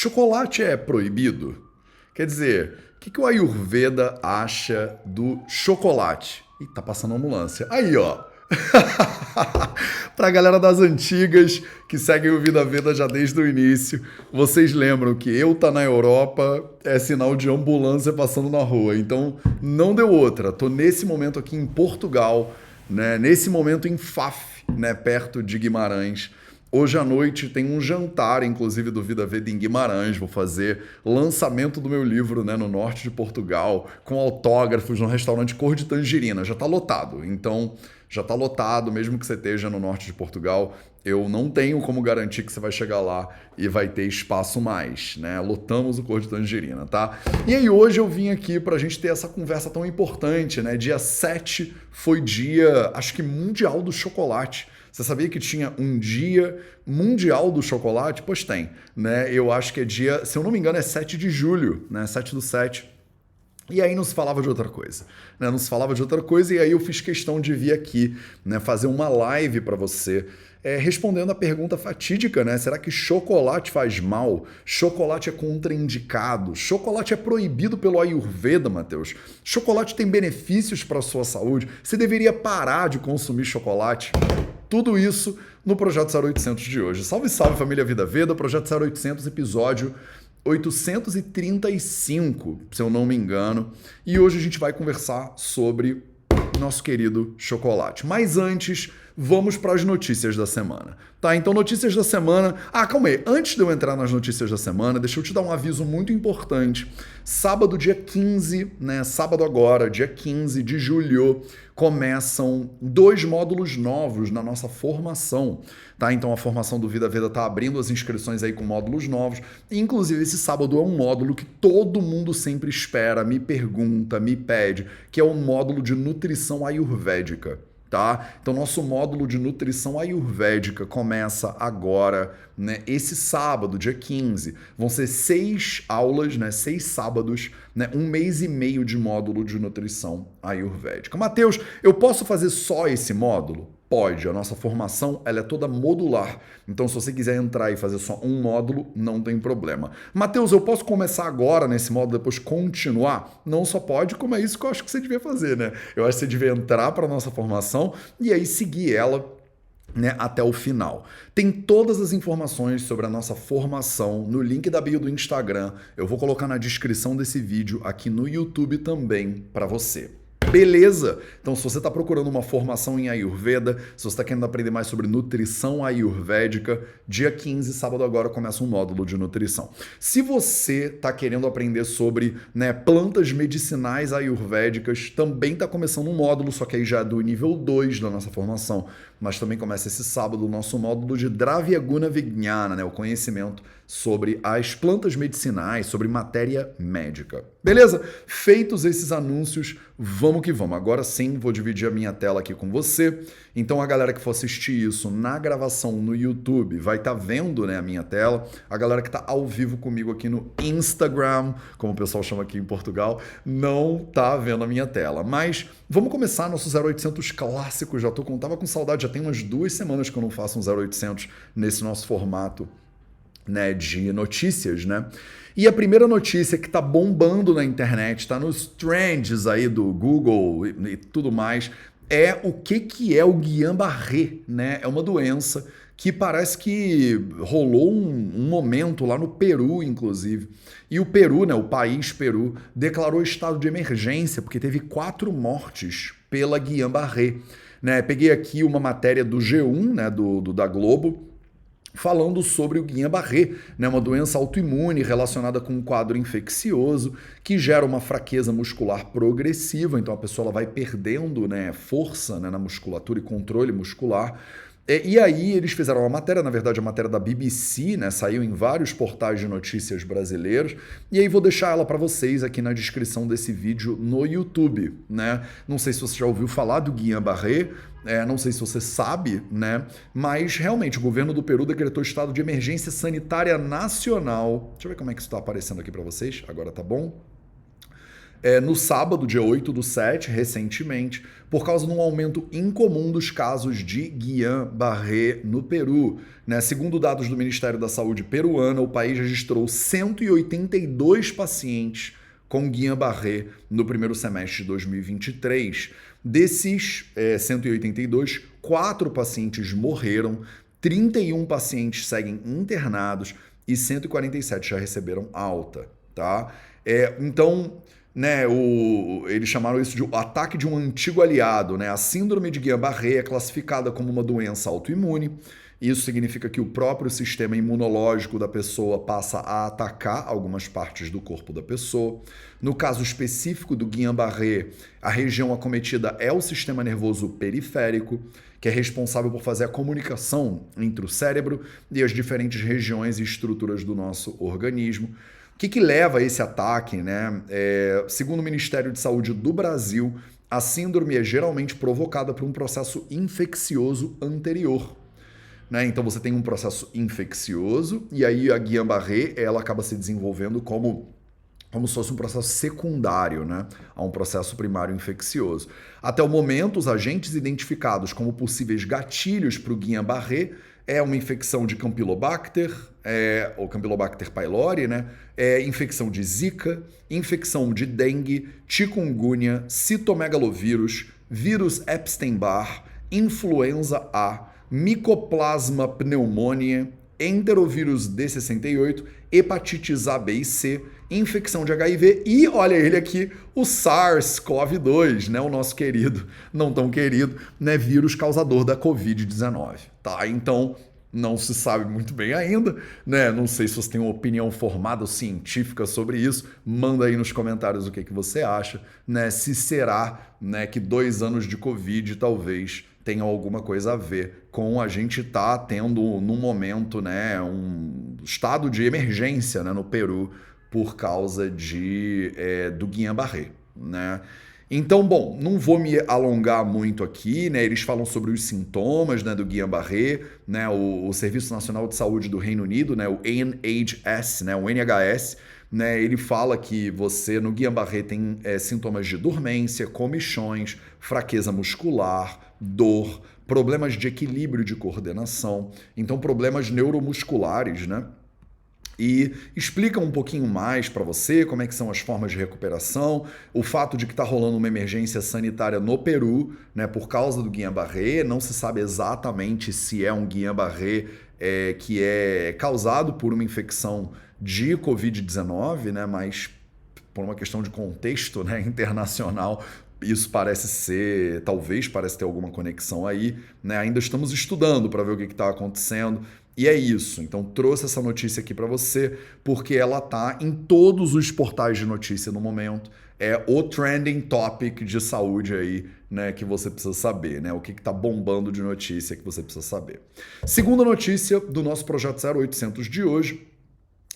chocolate é proibido? Quer dizer, o que, que o Ayurveda acha do chocolate? Ih, tá passando ambulância. Aí, ó. pra galera das antigas que seguem o Vida Veda já desde o início, vocês lembram que eu tá na Europa é sinal de ambulância passando na rua. Então não deu outra. Tô nesse momento aqui em Portugal, né? Nesse momento em Faf, né? Perto de Guimarães Hoje à noite tem um jantar, inclusive, do Vida Veda em Guimarães. Vou fazer lançamento do meu livro né, no norte de Portugal, com autógrafos no restaurante Cor de Tangerina. Já está lotado. Então, já está lotado, mesmo que você esteja no norte de Portugal. Eu não tenho como garantir que você vai chegar lá e vai ter espaço mais, né? Lotamos o Cor de Tangerina, tá? E aí hoje eu vim aqui para a gente ter essa conversa tão importante, né? Dia 7 foi dia, acho que mundial do chocolate. Você sabia que tinha um dia mundial do chocolate? Pois tem, né? Eu acho que é dia, se eu não me engano, é 7 de julho, né? 7 do 7. E aí não se falava de outra coisa, né? Não se falava de outra coisa e aí eu fiz questão de vir aqui, né, fazer uma live para você é, respondendo a pergunta fatídica, né? Será que chocolate faz mal? Chocolate é contraindicado? Chocolate é proibido pelo Ayurveda, Matheus? Chocolate tem benefícios para a sua saúde? Você deveria parar de consumir chocolate? Tudo isso no Projeto 0800 de hoje. Salve, salve família Vida Veda, Projeto 0800, episódio 835, se eu não me engano. E hoje a gente vai conversar sobre nosso querido chocolate. Mas antes, vamos para as notícias da semana. Tá, então notícias da semana. Ah, calma aí. Antes de eu entrar nas notícias da semana, deixa eu te dar um aviso muito importante. Sábado, dia 15, né? Sábado agora, dia 15 de julho, começam dois módulos novos na nossa formação, tá? Então a formação do Vida Veda tá abrindo as inscrições aí com módulos novos. Inclusive esse sábado é um módulo que todo mundo sempre espera, me pergunta, me pede, que é o módulo de nutrição ayurvédica tá? Então nosso módulo de nutrição ayurvédica começa agora, né? Esse sábado, dia 15, vão ser seis aulas, né? Seis sábados, né? Um mês e meio de módulo de nutrição ayurvédica. Mateus, eu posso fazer só esse módulo? Pode, a nossa formação ela é toda modular. Então, se você quiser entrar e fazer só um módulo, não tem problema. Mateus, eu posso começar agora nesse módulo, depois continuar? Não só pode, como é isso que eu acho que você devia fazer, né? Eu acho que você devia entrar para a nossa formação e aí seguir ela né, até o final. Tem todas as informações sobre a nossa formação no link da bio do Instagram. Eu vou colocar na descrição desse vídeo aqui no YouTube também para você. Beleza! Então, se você está procurando uma formação em Ayurveda, se você está querendo aprender mais sobre nutrição ayurvédica, dia 15, sábado agora, começa um módulo de nutrição. Se você está querendo aprender sobre né, plantas medicinais ayurvédicas, também está começando um módulo, só que aí já é do nível 2 da nossa formação. Mas também começa esse sábado o nosso módulo de Dravyaguna Vijnana, né, o conhecimento sobre as plantas medicinais, sobre matéria médica. Beleza? Feitos esses anúncios, vamos que vamos. Agora sim, vou dividir a minha tela aqui com você. Então a galera que for assistir isso na gravação no YouTube vai estar tá vendo né, a minha tela. A galera que está ao vivo comigo aqui no Instagram, como o pessoal chama aqui em Portugal, não está vendo a minha tela. Mas vamos começar nosso 0800 clássico. Já tô com, tava com saudade, tem umas duas semanas que eu não faço um 0800 nesse nosso formato né, de notícias, né? E a primeira notícia que está bombando na internet, está nos trends aí do Google e, e, tudo mais, é o que, que é o Guillain-Barré, né? É uma doença que parece que rolou um, um, momento lá no Peru, inclusive. E o Peru, né, o país Peru, declarou estado de emergência porque teve quatro mortes pela Guillain-Barré. Né? Peguei aqui uma matéria do G1, né, do, do da Globo, falando sobre o Guillain-Barré, né, uma doença autoimune relacionada com um quadro infeccioso que gera uma fraqueza muscular progressiva, então a pessoa ela vai perdendo né, força né, na musculatura e controle muscular. E, e aí eles fizeram uma matéria, na verdade a matéria da BBC, né, saiu em vários portais de notícias brasileiros, e aí vou deixar ela para vocês aqui na descrição desse vídeo no YouTube. Né? Não sei se você já ouviu falar do Guillain-Barré, é, não sei se você sabe, né? Mas realmente o governo do Peru decretou estado de emergência sanitária nacional. Deixa eu ver como é que isso está aparecendo aqui para vocês. Agora tá bom? É, no sábado, dia 8 do 7, recentemente, por causa de um aumento incomum dos casos de Guillain-Barré no Peru. Né? Segundo dados do Ministério da Saúde peruano, o país registrou 182 pacientes com Guillain-Barré no primeiro semestre de 2023. Desses é, 182, quatro pacientes morreram, 31 pacientes seguem internados e 147 já receberam alta, tá? É, então, né, o, eles chamaram isso de ataque de um antigo aliado, né? A síndrome de Guillain-Barré é classificada como uma doença autoimune. Isso significa que o próprio sistema imunológico da pessoa passa a atacar algumas partes do corpo da pessoa. No caso específico do Guillain-Barré, a região acometida é o sistema nervoso periférico, que é responsável por fazer a comunicação entre o cérebro e as diferentes regiões e estruturas do nosso organismo. Que, que leva a esse ataque? Né? É, segundo o Ministério de Saúde do Brasil, a síndrome é geralmente provocada por um processo infeccioso anterior. Né? Então você tem um processo infeccioso e aí a Guillain-Barré ela acaba se desenvolvendo como como se fosse um processo secundário né, a um processo primário infeccioso. Até o momento, os agentes identificados como possíveis gatilhos para o Guillain-Barré é uma infecção de Campylobacter, é, ou Campylobacter pylori, né? É infecção de Zika, infecção de dengue, chikungunya, citomegalovírus, vírus Epstein-Barr, influenza A, Mycoplasma pneumoniae, enterovírus D68, hepatites A, B e C, infecção de HIV e olha ele aqui, o SARS-CoV-2, né, o nosso querido, não tão querido, né, vírus causador da COVID-19, tá? Então, não se sabe muito bem ainda, né? Não sei se você tem uma opinião formada científica sobre isso. Manda aí nos comentários o que, que você acha, né? Se será, né, que dois anos de Covid talvez tenham alguma coisa a ver com a gente estar tá tendo num momento, né, um estado de emergência, né, no Peru por causa de é, do Guillain-Barré, né? Então, bom, não vou me alongar muito aqui, né? Eles falam sobre os sintomas né, do Guillain-Barré, né? O, o, Serviço Nacional de Saúde do Reino Unido, né? O NHS, né? O NHS, né? Ele fala que você no Guillain-Barré tem é, sintomas de dormência, comichões, fraqueza muscular, dor, problemas de equilíbrio de coordenação, então problemas neuromusculares, né? e explica um pouquinho mais para você como é que são as formas de recuperação, o fato de que está rolando uma emergência sanitária no Peru, né, por causa do Guillain-Barré, não se sabe exatamente se é um Guillain-Barré é, que é causado por uma infecção de Covid-19, né, mas por uma questão de contexto né, internacional, isso parece ser, talvez parece ter alguma conexão aí, né? Ainda estamos estudando para ver o que está acontecendo. E é isso. Então trouxe essa notícia aqui para você porque ela tá em todos os portais de notícia no momento. É o trending topic de saúde aí, né, que você precisa saber, né? O que está bombando de notícia que você precisa saber. Segunda notícia do nosso projeto 0800 de hoje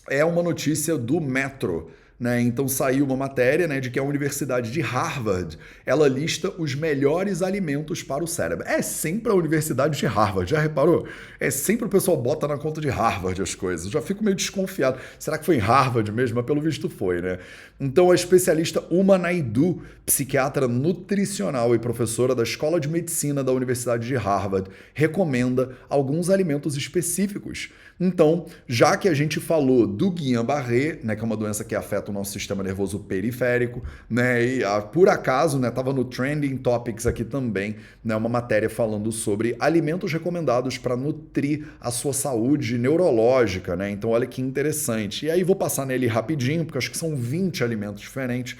é uma notícia do Metro. Né? Então saiu uma matéria né, de que a Universidade de Harvard ela lista os melhores alimentos para o cérebro. É sempre a Universidade de Harvard, já reparou? É sempre o pessoal bota na conta de Harvard as coisas. Eu já fico meio desconfiado. Será que foi em Harvard mesmo? Mas pelo visto foi, né? Então a especialista Uma Naidu, psiquiatra nutricional e professora da Escola de Medicina da Universidade de Harvard, recomenda alguns alimentos específicos então, já que a gente falou do Guillain-Barré, né, que é uma doença que afeta o nosso sistema nervoso periférico, né, e ah, por acaso, né, tava no trending topics aqui também, né, uma matéria falando sobre alimentos recomendados para nutrir a sua saúde neurológica, né? Então, olha que interessante. E aí vou passar nele rapidinho, porque acho que são 20 alimentos diferentes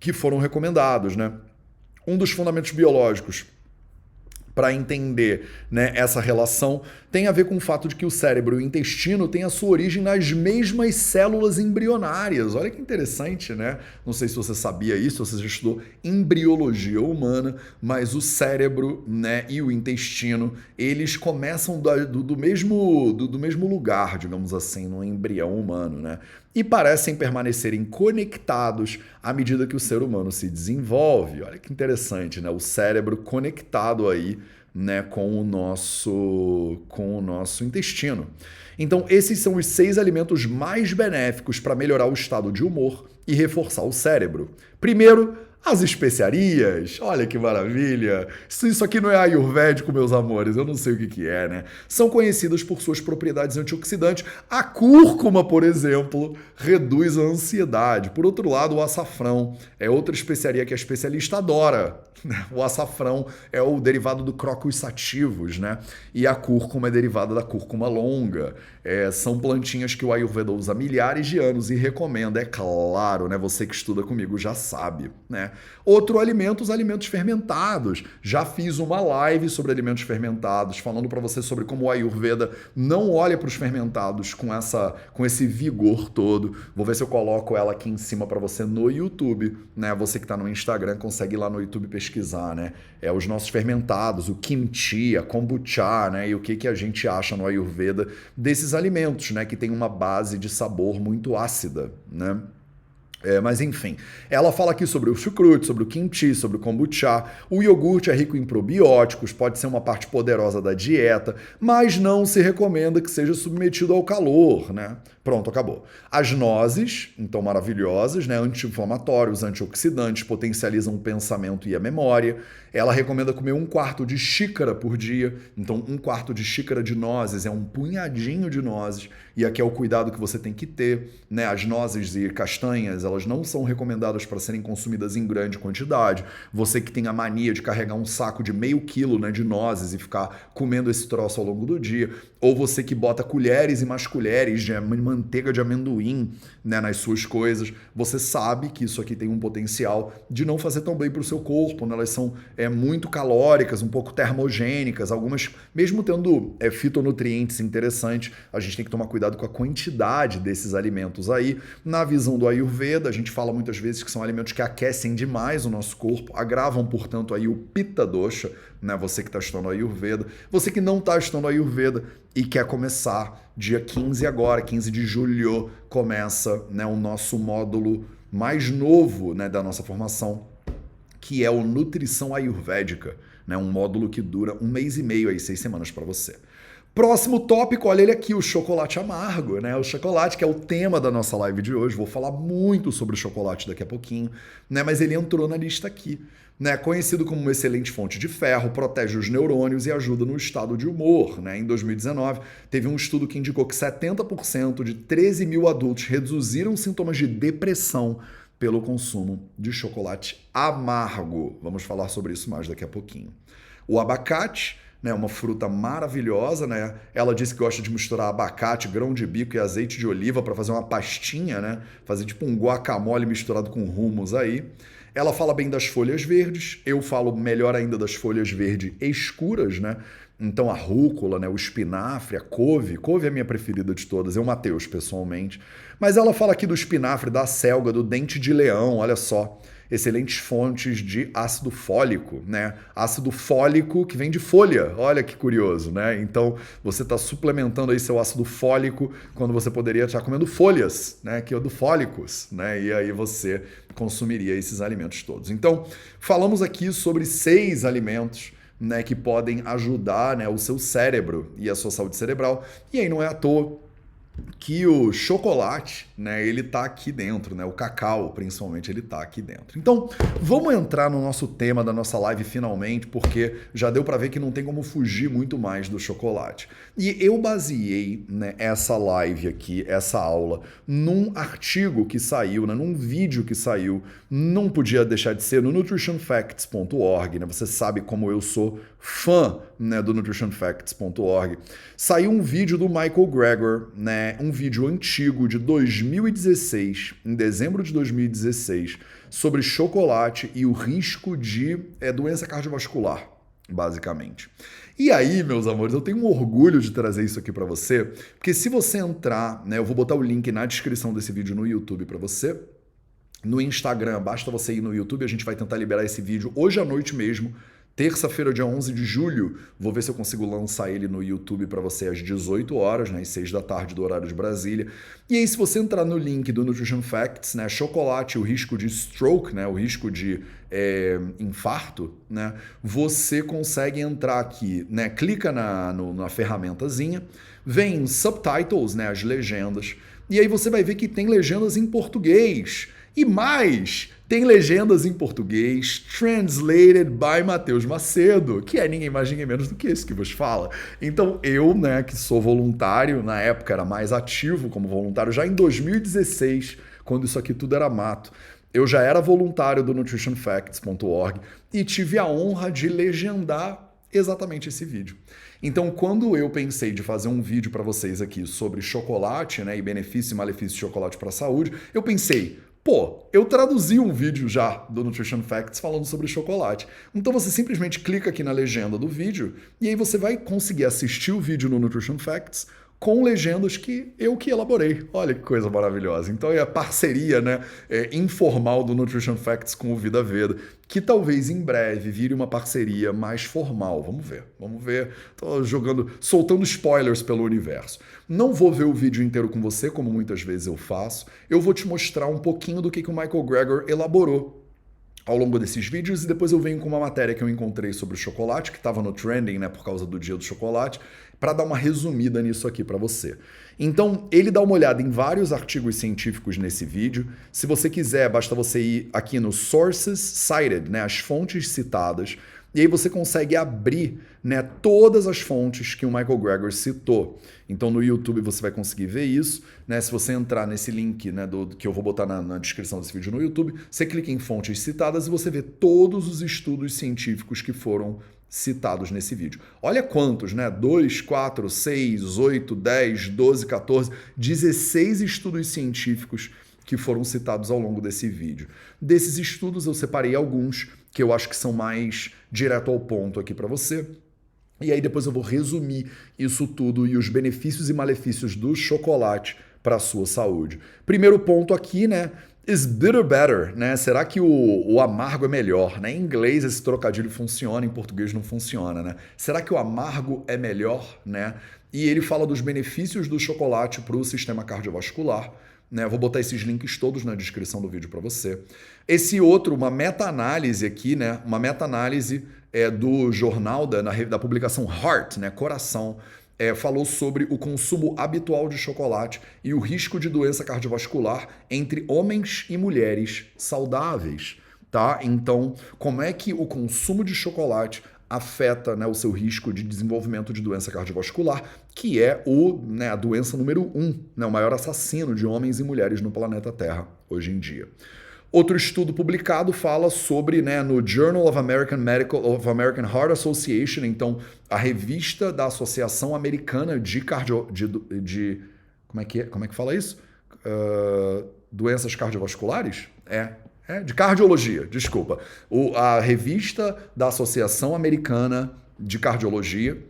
que foram recomendados, né? Um dos fundamentos biológicos para entender né, essa relação tem a ver com o fato de que o cérebro e o intestino têm a sua origem nas mesmas células embrionárias. Olha que interessante, né? Não sei se você sabia isso, se você já estudou embriologia humana, mas o cérebro né, e o intestino, eles começam do, do, do mesmo, do, do mesmo lugar, digamos assim, no embrião humano, né? E parecem permanecerem conectados à medida que o ser humano se desenvolve. Olha que interessante, né? O cérebro conectado aí, né, com o nosso com o nosso intestino. Então, esses são os seis alimentos mais benéficos para melhorar o estado de humor e reforçar o cérebro. Primeiro, as especiarias, olha que maravilha! Isso aqui não é ayurvédico, meus amores, eu não sei o que, que é, né? São conhecidas por suas propriedades antioxidantes. A cúrcuma, por exemplo, reduz a ansiedade. Por outro lado, o açafrão é outra especiaria que a especialista adora. O açafrão é o derivado do crocus sativos, né? E a cúrcuma é derivada da cúrcuma longa. É, são plantinhas que o Ayurveda usa há milhares de anos e recomenda, é claro, né? Você que estuda comigo já sabe, né? Outro alimento, os alimentos fermentados. Já fiz uma live sobre alimentos fermentados, falando para você sobre como o Ayurveda não olha para os fermentados com essa com esse vigor todo. Vou ver se eu coloco ela aqui em cima para você no YouTube, né? Você que está no Instagram consegue ir lá no YouTube pesquisar, né? É os nossos fermentados, o kimchi, a kombucha, né? E o que que a gente acha no Ayurveda desses alimentos, né? Que tem uma base de sabor muito ácida, né? É, mas enfim, ela fala aqui sobre o chucrute, sobre o kimchi, sobre o kombucha. O iogurte é rico em probióticos, pode ser uma parte poderosa da dieta, mas não se recomenda que seja submetido ao calor, né? Pronto, acabou. As nozes, então maravilhosas, né? Anti-inflamatórios, antioxidantes, potencializam o pensamento e a memória. Ela recomenda comer um quarto de xícara por dia. Então, um quarto de xícara de nozes é um punhadinho de nozes. E aqui é o cuidado que você tem que ter, né? As nozes e castanhas, elas não são recomendadas para serem consumidas em grande quantidade. Você que tem a mania de carregar um saco de meio quilo né, de nozes e ficar comendo esse troço ao longo do dia, ou você que bota colheres e mais colheres de manteiga de amendoim né, nas suas coisas, você sabe que isso aqui tem um potencial de não fazer tão bem para o seu corpo. Né? Elas são é, muito calóricas, um pouco termogênicas, algumas, mesmo tendo é, fitonutrientes interessantes, a gente tem que tomar cuidado com a quantidade desses alimentos aí. Na visão do Ayurveda, a gente fala muitas vezes que são alimentos que aquecem demais o nosso corpo, agravam, portanto, aí o Pitta Dosha, né? Você que está estudando Ayurveda, você que não está estudando Ayurveda e quer começar dia 15 agora, 15 de julho, começa né, o nosso módulo mais novo né, da nossa formação, que é o Nutrição Ayurvédica, né, um módulo que dura um mês e meio, aí, seis semanas para você. Próximo tópico, olha ele aqui, o chocolate amargo, né? O chocolate, que é o tema da nossa live de hoje. Vou falar muito sobre o chocolate daqui a pouquinho, né? Mas ele entrou na lista aqui. Né, conhecido como uma excelente fonte de ferro, protege os neurônios e ajuda no estado de humor. Né? Em 2019, teve um estudo que indicou que 70% de 13 mil adultos reduziram sintomas de depressão pelo consumo de chocolate amargo. Vamos falar sobre isso mais daqui a pouquinho. O abacate né, uma fruta maravilhosa, né? Ela disse que gosta de misturar abacate, grão de bico e azeite de oliva para fazer uma pastinha, né? Fazer tipo um guacamole misturado com rumos aí. Ela fala bem das folhas verdes, eu falo melhor ainda das folhas verdes escuras, né? Então a rúcula, né, o espinafre, a couve, couve é a minha preferida de todas, eu Mateus pessoalmente. Mas ela fala aqui do espinafre, da selga, do dente de leão, olha só excelentes fontes de ácido fólico, né? Ácido fólico que vem de folha, olha que curioso, né? Então você está suplementando aí seu ácido fólico quando você poderia estar comendo folhas, né? Que é do fólicos, né? E aí você consumiria esses alimentos todos. Então falamos aqui sobre seis alimentos né, que podem ajudar né, o seu cérebro e a sua saúde cerebral. E aí não é à toa que o chocolate, né, ele tá aqui dentro, né? O cacau, principalmente, ele tá aqui dentro. Então, vamos entrar no nosso tema da nossa live finalmente, porque já deu para ver que não tem como fugir muito mais do chocolate. E eu baseei, né, essa live aqui, essa aula, num artigo que saiu, né, num vídeo que saiu, não podia deixar de ser no nutritionfacts.org, né? Você sabe como eu sou fã, né, do nutritionfacts.org. Saiu um vídeo do Michael Gregor, né, um vídeo antigo de 2016, em dezembro de 2016, sobre chocolate e o risco de é, doença cardiovascular, basicamente. E aí, meus amores, eu tenho um orgulho de trazer isso aqui para você, porque se você entrar, né, eu vou botar o link na descrição desse vídeo no YouTube para você. No Instagram, basta você ir no YouTube, a gente vai tentar liberar esse vídeo hoje à noite mesmo Terça-feira, dia 11 de julho, vou ver se eu consigo lançar ele no YouTube para você às 18 horas, né, às 6 da tarde do horário de Brasília. E aí, se você entrar no link do Nutrition Facts, né, chocolate, o risco de stroke, né, o risco de é, infarto, né, você consegue entrar aqui, né, clica na, no, na ferramentazinha, vem subtitles, né, as legendas, e aí você vai ver que tem legendas em português. E mais, tem legendas em português, translated by Matheus Macedo, que é ninguém mais, ninguém menos do que esse que vos fala. Então eu, né, que sou voluntário, na época era mais ativo como voluntário, já em 2016, quando isso aqui tudo era mato, eu já era voluntário do nutritionfacts.org e tive a honra de legendar exatamente esse vídeo. Então, quando eu pensei de fazer um vídeo para vocês aqui sobre chocolate, né, e benefício e malefício de chocolate para a saúde, eu pensei, Pô, eu traduzi um vídeo já do Nutrition Facts falando sobre chocolate. Então você simplesmente clica aqui na legenda do vídeo e aí você vai conseguir assistir o vídeo no Nutrition Facts com legendas que eu que elaborei. Olha que coisa maravilhosa. Então é a parceria né, é, informal do Nutrition Facts com o Vida Veda, que talvez em breve vire uma parceria mais formal. Vamos ver, vamos ver. Tô jogando, soltando spoilers pelo universo. Não vou ver o vídeo inteiro com você, como muitas vezes eu faço. Eu vou te mostrar um pouquinho do que, que o Michael Greger elaborou ao longo desses vídeos e depois eu venho com uma matéria que eu encontrei sobre o chocolate, que estava no trending, né, por causa do dia do chocolate, para dar uma resumida nisso aqui para você. Então, ele dá uma olhada em vários artigos científicos nesse vídeo. Se você quiser, basta você ir aqui no Sources Cited, né, as fontes citadas, e aí você consegue abrir né, todas as fontes que o Michael Greger citou. Então no YouTube você vai conseguir ver isso. Né? Se você entrar nesse link né, do, que eu vou botar na, na, descrição desse vídeo no YouTube, você clica em fontes citadas e você vê todos os estudos científicos que foram citados nesse vídeo. Olha quantos, né? 2, 4, 6, 8, 10, 12, 14, 16 estudos científicos que foram citados ao longo desse vídeo. Desses estudos eu separei alguns que eu acho que são mais direto ao ponto aqui para você. E aí depois eu vou resumir isso tudo e os benefícios e malefícios do chocolate para a sua saúde. Primeiro ponto aqui, né? Is bitter better, né? Será que o, o, amargo é melhor? Né? Em inglês esse trocadilho funciona, em português não funciona, né? Será que o amargo é melhor, né? E ele fala dos benefícios do chocolate para o sistema cardiovascular. Né? Vou botar esses links todos na descrição do vídeo para você. Esse outro, uma meta-análise aqui, né? Uma meta-análise é, do jornal da, na, da publicação Heart, né? Coração é, falou sobre o consumo habitual de chocolate e o risco de doença cardiovascular entre homens e mulheres saudáveis. Tá? Então, como é que o consumo de chocolate afeta né, o seu risco de desenvolvimento de doença cardiovascular, que é o, né, a doença número um, né, o maior assassino de homens e mulheres no planeta Terra hoje em dia. Outro estudo publicado fala sobre, né, no Journal of American Medical of American Heart Association, então a revista da Associação Americana de Cardio, de, de como é que é? como é que fala isso? Uh, doenças cardiovasculares? É, é, de cardiologia, desculpa. O, a revista da Associação Americana de Cardiologia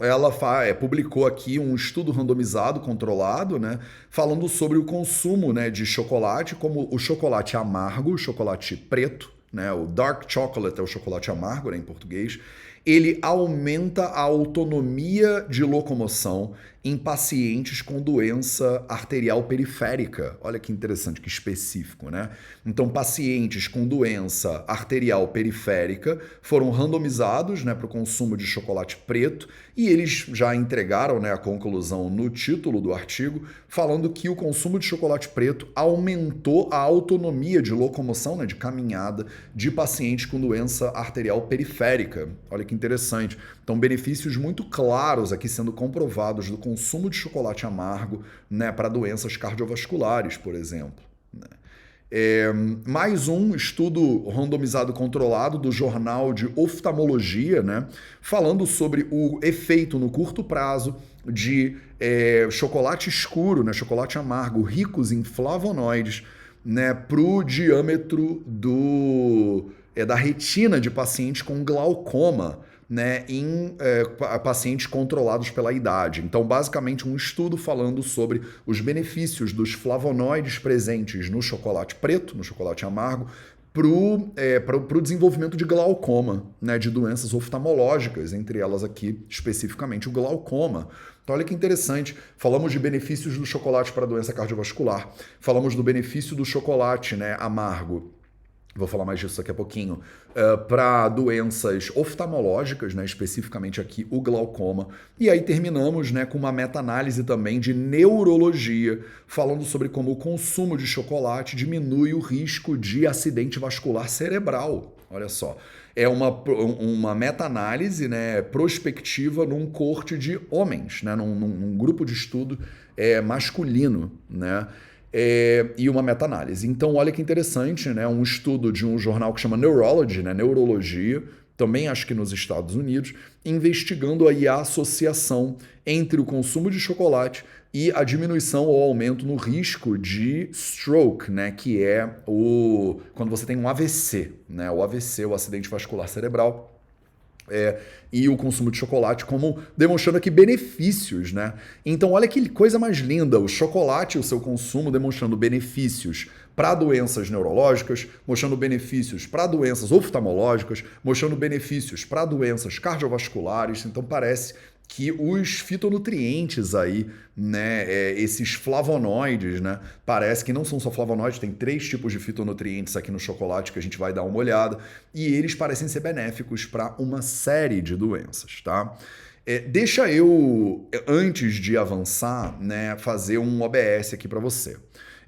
ela é, publicou aqui um estudo randomizado, controlado, né, falando sobre o consumo né, de chocolate, como o chocolate amargo, o chocolate preto, né, o dark chocolate é o chocolate amargo né, em português, ele aumenta a autonomia de locomoção em pacientes com doença arterial periférica. Olha que interessante, que específico, né? Então, pacientes com doença arterial periférica foram randomizados né, para o consumo de chocolate preto e eles já entregaram né, a conclusão no título do artigo, falando que o consumo de chocolate preto aumentou a autonomia de locomoção, né, de caminhada, de pacientes com doença arterial periférica. Olha que interessante. Então, benefícios muito claros aqui sendo comprovados do consumo de chocolate amargo né, para doenças cardiovasculares, por exemplo. Né? É, mais um estudo randomizado controlado do Jornal de Oftalmologia, né, falando sobre o efeito no curto prazo de é, chocolate escuro, né, chocolate amargo, ricos em flavonoides, né, para o diâmetro do, é, da retina de pacientes com glaucoma né, em é, pacientes controlados pela idade. Então, basicamente, um estudo falando sobre os benefícios dos flavonoides presentes no chocolate preto, no chocolate amargo, para o é, pro desenvolvimento de glaucoma, né, de doenças oftalmológicas, entre elas aqui especificamente o glaucoma. Então, olha que interessante. Falamos de benefícios do chocolate para doença cardiovascular, falamos do benefício do chocolate né, amargo vou falar mais disso daqui a pouquinho, uh, para doenças oftalmológicas, né, especificamente aqui o glaucoma. E aí terminamos né, com uma meta-análise também de neurologia, falando sobre como o consumo de chocolate diminui o risco de acidente vascular cerebral. Olha só. É uma, uma meta-análise né, prospectiva num corte de homens, né, num, num grupo de estudo é, masculino. Né? É, e uma meta-análise. Então, olha que interessante, né? Um estudo de um jornal que chama Neurology, né? Neurologia, também acho que nos Estados Unidos, investigando aí a associação entre o consumo de chocolate e a diminuição ou aumento no risco de stroke, né, que é o quando você tem um AVC, né, o AVC, o acidente vascular cerebral, é, e o consumo de chocolate como demonstrando aqui benefícios, né? Então olha que coisa mais linda, o chocolate e o seu consumo demonstrando benefícios para doenças neurológicas, mostrando benefícios para doenças oftalmológicas, mostrando benefícios para doenças cardiovasculares. Então parece que os fitonutrientes aí, né, é, esses flavonoides, né, parece que não são só flavonoides, tem três tipos de fitonutrientes aqui no chocolate que a gente vai dar uma olhada, e eles parecem ser benéficos para uma série de doenças, tá? É, deixa eu, antes de avançar, né, fazer um OBS aqui para você.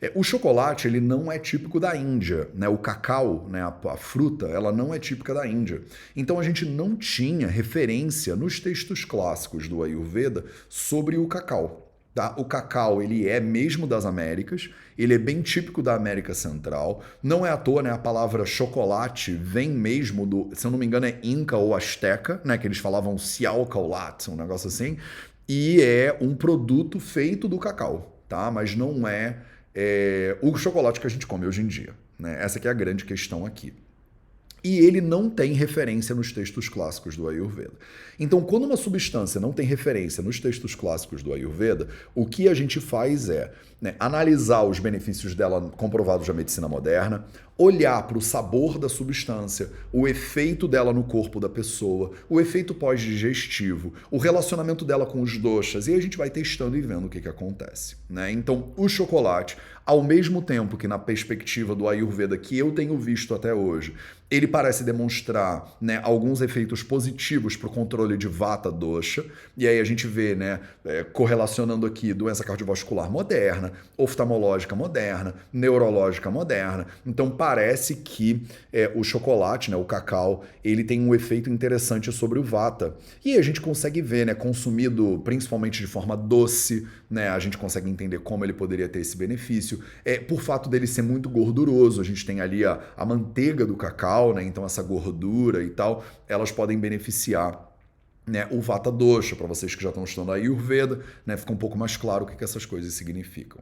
É, o chocolate ele não é típico da Índia, né? O cacau, né? A, a, fruta, ela não é típica da Índia. Então a gente não tinha referência nos textos clássicos do Ayurveda sobre o cacau. Tá? O cacau ele é mesmo das Américas, ele é bem típico da América Central. Não é à toa, né? A palavra chocolate vem mesmo do, se eu não me engano, é Inca ou Azteca, né? Que eles falavam cialcaulat, um negócio assim. E é um produto feito do cacau, tá? Mas não é é, o chocolate que a gente come hoje em dia. Né? Essa é a grande questão aqui. E ele não tem referência nos textos clássicos do Ayurveda. Então, quando uma substância não tem referência nos textos clássicos do Ayurveda, o que a gente faz é né, analisar os benefícios dela comprovados na medicina moderna, olhar para o sabor da substância, o efeito dela no corpo da pessoa, o efeito pós-digestivo, o relacionamento dela com os doxas, e a gente vai testando e vendo o que, que acontece. Né? Então, o chocolate, ao mesmo tempo que na perspectiva do Ayurveda que eu tenho visto até hoje, ele parece demonstrar né, alguns efeitos positivos para o controle de vata dosha, e aí a gente vê, né, é, correlacionando aqui doença cardiovascular moderna, oftalmológica moderna, neurológica moderna. Então parece que é, o chocolate, né, o cacau, ele tem um efeito interessante sobre o vata. E a gente consegue ver, né, consumido principalmente de forma doce, né, a gente consegue entender como ele poderia ter esse benefício. É, por fato dele ser muito gorduroso, a gente tem ali a, a manteiga do cacau, né, então essa gordura e tal, elas podem beneficiar né, o Vata Dosha, para vocês que já estão estudando a Ayurveda, né, fica um pouco mais claro o que, que essas coisas significam.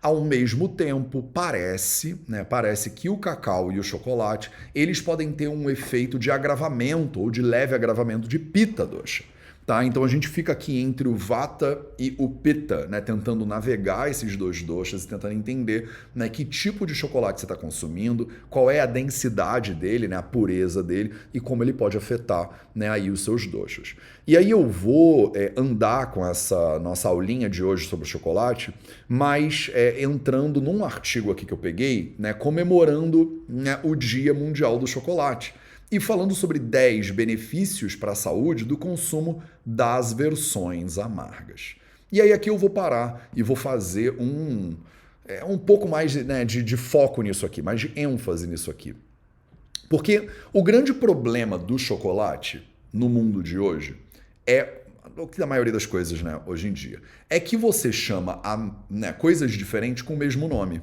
Ao mesmo tempo, parece, né, parece que o cacau e o chocolate, eles podem ter um efeito de agravamento ou de leve agravamento de Pitta Dosha. Tá? Então a gente fica aqui entre o Vata e o Pitta, né? tentando navegar esses dois doshas e tentando entender né, que tipo de chocolate você está consumindo, qual é a densidade dele, né, a pureza dele e como ele pode afetar né, aí os seus doshas. E aí eu vou é, andar com essa nossa aulinha de hoje sobre chocolate, mas é, entrando num artigo aqui que eu peguei, né, comemorando né, o Dia Mundial do Chocolate e falando sobre 10 benefícios para a saúde do consumo das versões amargas. E aí aqui eu vou parar e vou fazer um, é, um pouco mais né, de, de foco nisso aqui, mais de ênfase nisso aqui. Porque o grande problema do chocolate no mundo de hoje é o que a maioria das coisas, né, hoje em dia, é que você chama a, né, coisas diferentes com o mesmo nome.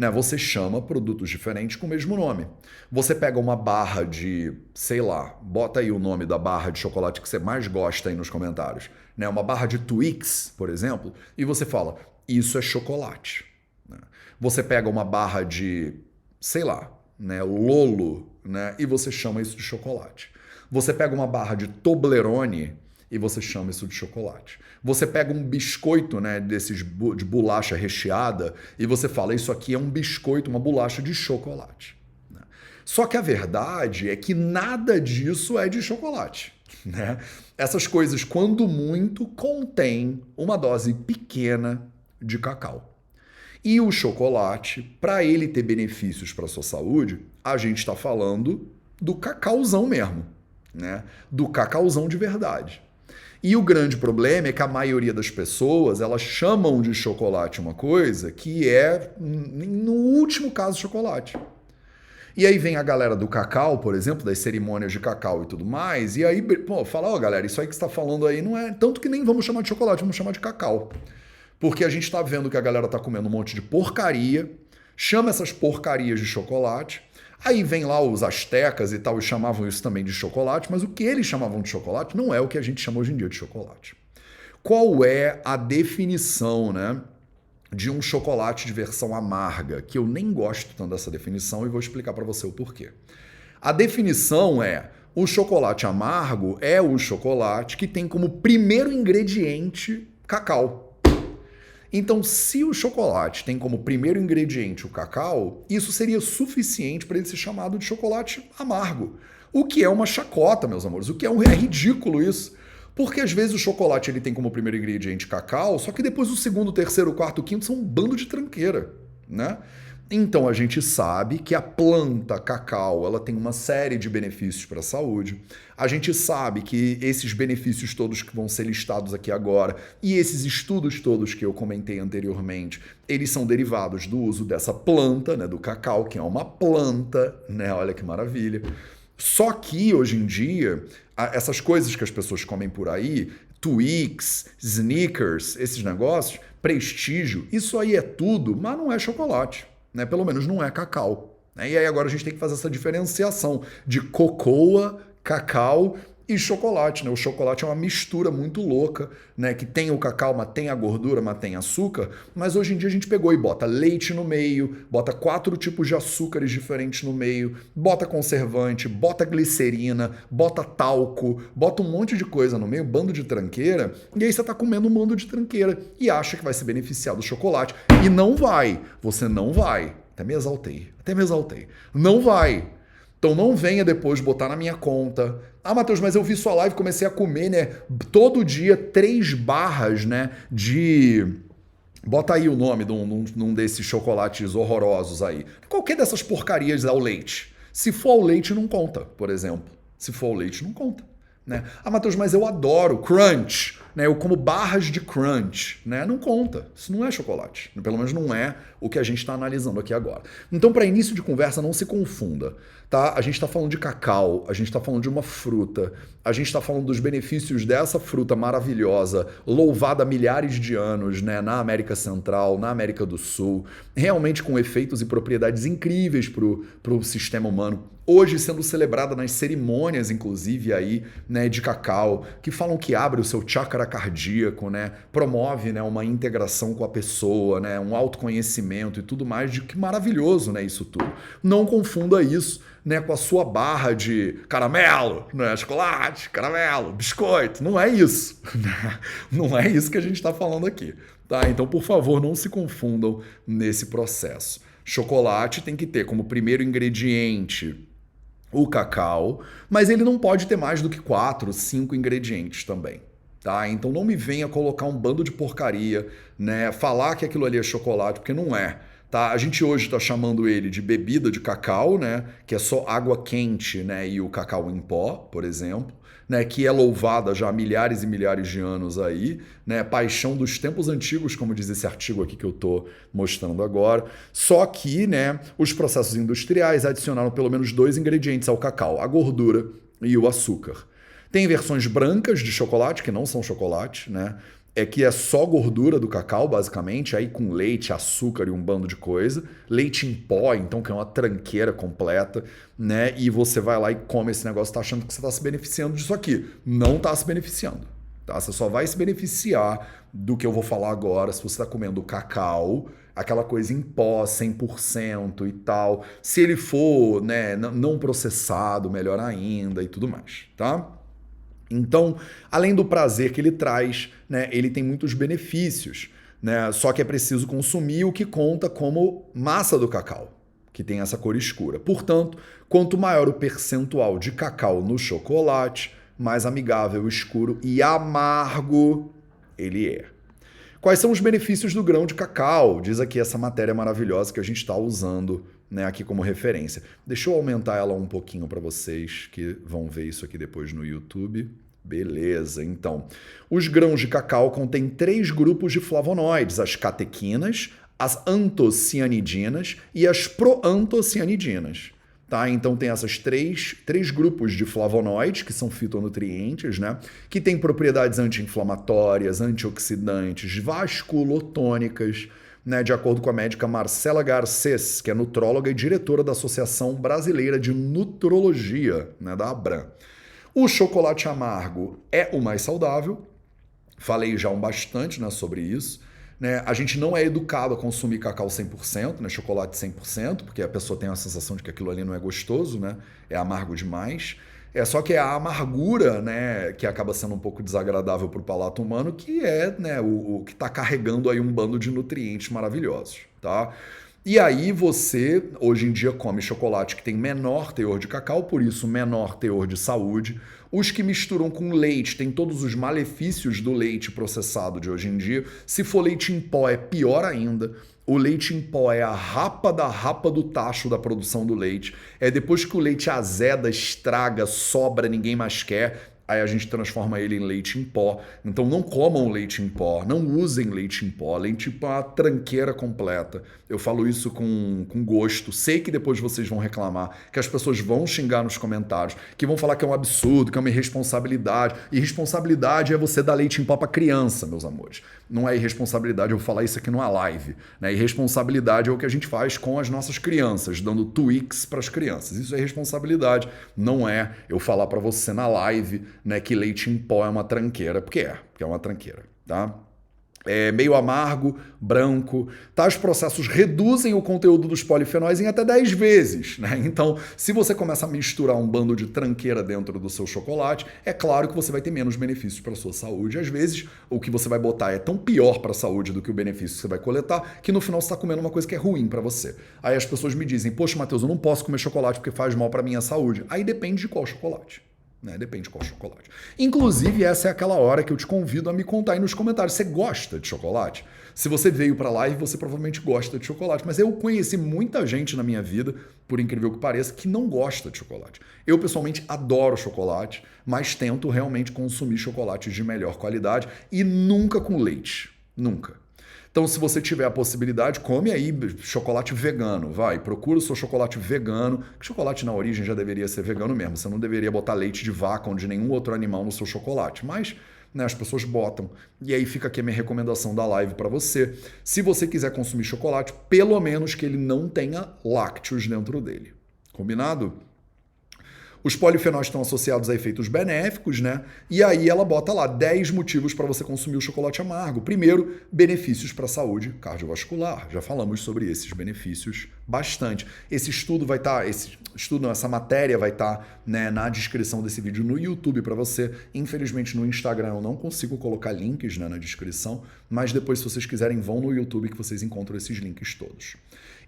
Né? Você chama produtos diferentes com o mesmo nome. Você pega uma barra de, sei lá, bota aí o nome da barra de chocolate que você mais gosta aí nos comentários. Né? Uma barra de Twix, por exemplo, e você fala, isso é chocolate. Né? Você pega uma barra de, sei lá, né, Lolo, né, e você chama isso de chocolate. Você pega uma barra de Toblerone e você chama isso de chocolate. Você pega um biscoito, né, desses de bolacha recheada e você fala isso aqui é um biscoito, uma bolacha de chocolate. Né? Só que a verdade é que nada disso é de chocolate. Né? Essas coisas, quando muito, contêm uma dose pequena de cacau. E o chocolate, para ele ter benefícios para sua saúde, a gente está falando do cacauzão mesmo, né? Do cacauzão de verdade. E o grande problema é que a maioria das pessoas, elas chamam de chocolate uma coisa que é, no último caso, chocolate. E aí vem a galera do cacau, por exemplo, das cerimônias de cacau e tudo mais, e aí, pô, fala, ó, oh, galera, isso aí que você está falando aí não é. Tanto que nem vamos chamar de chocolate, vamos chamar de cacau. Porque a gente está vendo que a galera está comendo um monte de porcaria, chama essas porcarias de chocolate. Aí vem lá os astecas e tal, e chamavam isso também de chocolate, mas o que eles chamavam de chocolate não é o que a gente chama hoje em dia de chocolate. Qual é a definição, né? de um chocolate de versão amarga, que eu nem gosto tanto dessa definição e vou explicar para você o porquê. A definição é: o chocolate amargo é o chocolate que tem como primeiro ingrediente cacau. Então, se o chocolate tem como primeiro ingrediente o cacau, isso seria suficiente para ele ser chamado de chocolate amargo. O que é uma chacota, meus amores. O que é um é ridículo isso. Porque às vezes o chocolate ele tem como primeiro ingrediente cacau, só que depois o segundo, terceiro, quarto, quinto são um bando de tranqueira, né? Então a gente sabe que a planta cacau ela tem uma série de benefícios para a saúde. A gente sabe que esses benefícios todos que vão ser listados aqui agora e esses estudos todos que eu comentei anteriormente, eles são derivados do uso dessa planta, né, do cacau, que é uma planta, né? Olha que maravilha. Só que hoje em dia, essas coisas que as pessoas comem por aí, Twix, Snickers, esses negócios, prestígio, isso aí é tudo, mas não é chocolate né? Pelo menos não é cacau. Né? E aí agora a gente tem que fazer essa diferenciação de cocoa, cacau e chocolate, né? O chocolate é uma mistura muito louca, né? Que tem o cacau, mas tem a gordura, mas tem açúcar. Mas hoje em dia a gente pegou e bota leite no meio, bota quatro tipos de açúcares diferentes no meio, bota conservante, bota glicerina, bota talco, bota um monte de coisa no meio, bando de tranqueira, e aí você tá comendo um bando de tranqueira e acha que vai se beneficiar do chocolate. E não vai. Você não vai. Até me exaltei. Até me exaltei. Não vai. Então não venha depois botar na minha conta. Ah, Matheus, mas eu vi sua live, comecei a comer, né? Todo dia, três barras, né? De. Bota aí o nome de um, num desses chocolates horrorosos aí. Qualquer dessas porcarias ao leite. Se for ao leite, não conta, por exemplo. Se for ao leite, não conta. Né? Ah, Matheus, mas eu adoro crunch. Né? Eu como barras de crunch. Né? Não conta. Isso não é chocolate. Pelo menos não é o que a gente está analisando aqui agora. Então, para início de conversa, não se confunda tá? A gente está falando de cacau, a gente está falando de uma fruta, a gente está falando dos benefícios dessa fruta maravilhosa, louvada há milhares de anos, né? Na América Central, na América do Sul, realmente com efeitos e propriedades incríveis para o sistema humano. Hoje sendo celebrada nas cerimônias, inclusive, aí, né, de cacau, que falam que abre o seu chakra cardíaco, né? Promove né, uma integração com a pessoa, né? Um autoconhecimento e tudo mais. De que maravilhoso, né? Isso tudo. Não confunda isso né, com a sua barra de caramelo, né, chocolate, caramelo, biscoito. Não é isso. Né? Não é isso que a gente está falando aqui. Tá? Então, por favor, não se confundam nesse processo. Chocolate tem que ter como primeiro ingrediente o cacau, mas ele não pode ter mais do que quatro, cinco ingredientes também. Tá? Então não me venha colocar um bando de porcaria, né? Falar que aquilo ali é chocolate, porque não é. Tá? A gente hoje está chamando ele de bebida de cacau, né? que é só água quente né? e o cacau em pó, por exemplo. Né, que é louvada já há milhares e milhares de anos aí, né, paixão dos tempos antigos, como diz esse artigo aqui que eu estou mostrando agora. Só que né, os processos industriais adicionaram pelo menos dois ingredientes ao cacau: a gordura e o açúcar. Tem versões brancas de chocolate, que não são chocolate, né? É que é só gordura do cacau, basicamente, aí com leite, açúcar e um bando de coisa. Leite em pó, então, que é uma tranqueira completa, né? E você vai lá e come esse negócio, tá achando que você está se beneficiando disso aqui. Não está se beneficiando. Tá? Você só vai se beneficiar do que eu vou falar agora se você está comendo cacau, aquela coisa em pó, 100% e tal. Se ele for né, não processado, melhor ainda e tudo mais, tá? Então, além do prazer que ele traz, né, ele tem muitos benefícios. Né? Só que é preciso consumir o que conta como massa do cacau, que tem essa cor escura. Portanto, quanto maior o percentual de cacau no chocolate, mais amigável, escuro e amargo ele é. Quais são os benefícios do grão de cacau? Diz aqui essa matéria maravilhosa que a gente está usando né, aqui como referência. Deixa eu aumentar ela um pouquinho para vocês que vão ver isso aqui depois no YouTube. Beleza, então. Os grãos de cacau contêm três grupos de flavonoides: as catequinas, as antocianidinas e as proantocianidinas. Tá? Então tem essas três, três grupos de flavonoides, que são fitonutrientes, né? que têm propriedades anti-inflamatórias, antioxidantes, vasculotônicas, né? de acordo com a médica Marcela Garcês, que é nutróloga e diretora da Associação Brasileira de Nutrologia, né? da ABRAM. O chocolate amargo é o mais saudável, falei já um bastante né, sobre isso. Né? A gente não é educado a consumir cacau 100%, né? chocolate 100%, porque a pessoa tem a sensação de que aquilo ali não é gostoso, né? é amargo demais. É só que é a amargura, né, que acaba sendo um pouco desagradável para o palato humano, que é né, o, o que está carregando aí um bando de nutrientes maravilhosos, tá? E aí você, hoje em dia, come chocolate que tem menor teor de cacau, por isso menor teor de saúde. Os que misturam com leite têm todos os malefícios do leite processado de hoje em dia. Se for leite em pó, é pior ainda. O leite em pó é a rapa da rapa do tacho da produção do leite. É depois que o leite azeda, estraga, sobra, ninguém mais quer aí a gente transforma ele em leite em pó. Então não comam leite em pó, não usem leite em pó. Leite em pó é uma tranqueira completa. Eu falo isso com, com gosto. Sei que depois vocês vão reclamar, que as pessoas vão xingar nos comentários, que vão falar que é um absurdo, que é uma irresponsabilidade. Irresponsabilidade é você dar leite em pó para criança, meus amores. Não é irresponsabilidade eu falar isso aqui numa live. Né? Irresponsabilidade é o que a gente faz com as nossas crianças, dando Twix para as crianças. Isso é responsabilidade. Não é eu falar para você na live né, que leite em pó é uma tranqueira, porque é, porque é uma tranqueira, tá? É meio amargo, branco. Tais processos reduzem o conteúdo dos polifenóis em até 10 vezes. Né? Então, se você começa a misturar um bando de tranqueira dentro do seu chocolate, é claro que você vai ter menos benefícios para a sua saúde. Às vezes, o que você vai botar é tão pior para a saúde do que o benefício que você vai coletar, que no final você está comendo uma coisa que é ruim para você. Aí as pessoas me dizem: Poxa, Matheus, eu não posso comer chocolate porque faz mal para minha saúde. Aí depende de qual chocolate. Né? Depende qual chocolate. Inclusive, essa é aquela hora que eu te convido a me contar aí nos comentários. Você gosta de chocolate? Se você veio para lá e você provavelmente gosta de chocolate. Mas eu conheci muita gente na minha vida, por incrível que pareça, que não gosta de chocolate. Eu, pessoalmente, adoro chocolate, mas tento realmente consumir chocolates de melhor qualidade e nunca com leite. Nunca. Então, se você tiver a possibilidade, come aí chocolate vegano, vai, procura o seu chocolate vegano, chocolate na origem já deveria ser vegano mesmo, você não deveria botar leite de vaca ou de nenhum outro animal no seu chocolate, mas né, as pessoas botam. E aí fica aqui a minha recomendação da live para você. Se você quiser consumir chocolate, pelo menos que ele não tenha lácteos dentro dele. Combinado? Os polifenóis estão associados a efeitos benéficos, né? E aí ela bota lá 10 motivos para você consumir o chocolate amargo. Primeiro, benefícios para a saúde cardiovascular. Já falamos sobre esses benefícios bastante. Esse estudo vai estar, tá, esse estudo, não, essa matéria vai estar tá, né, na descrição desse vídeo no YouTube para você. Infelizmente no Instagram eu não consigo colocar links né, na descrição, mas depois se vocês quiserem vão no YouTube que vocês encontram esses links todos.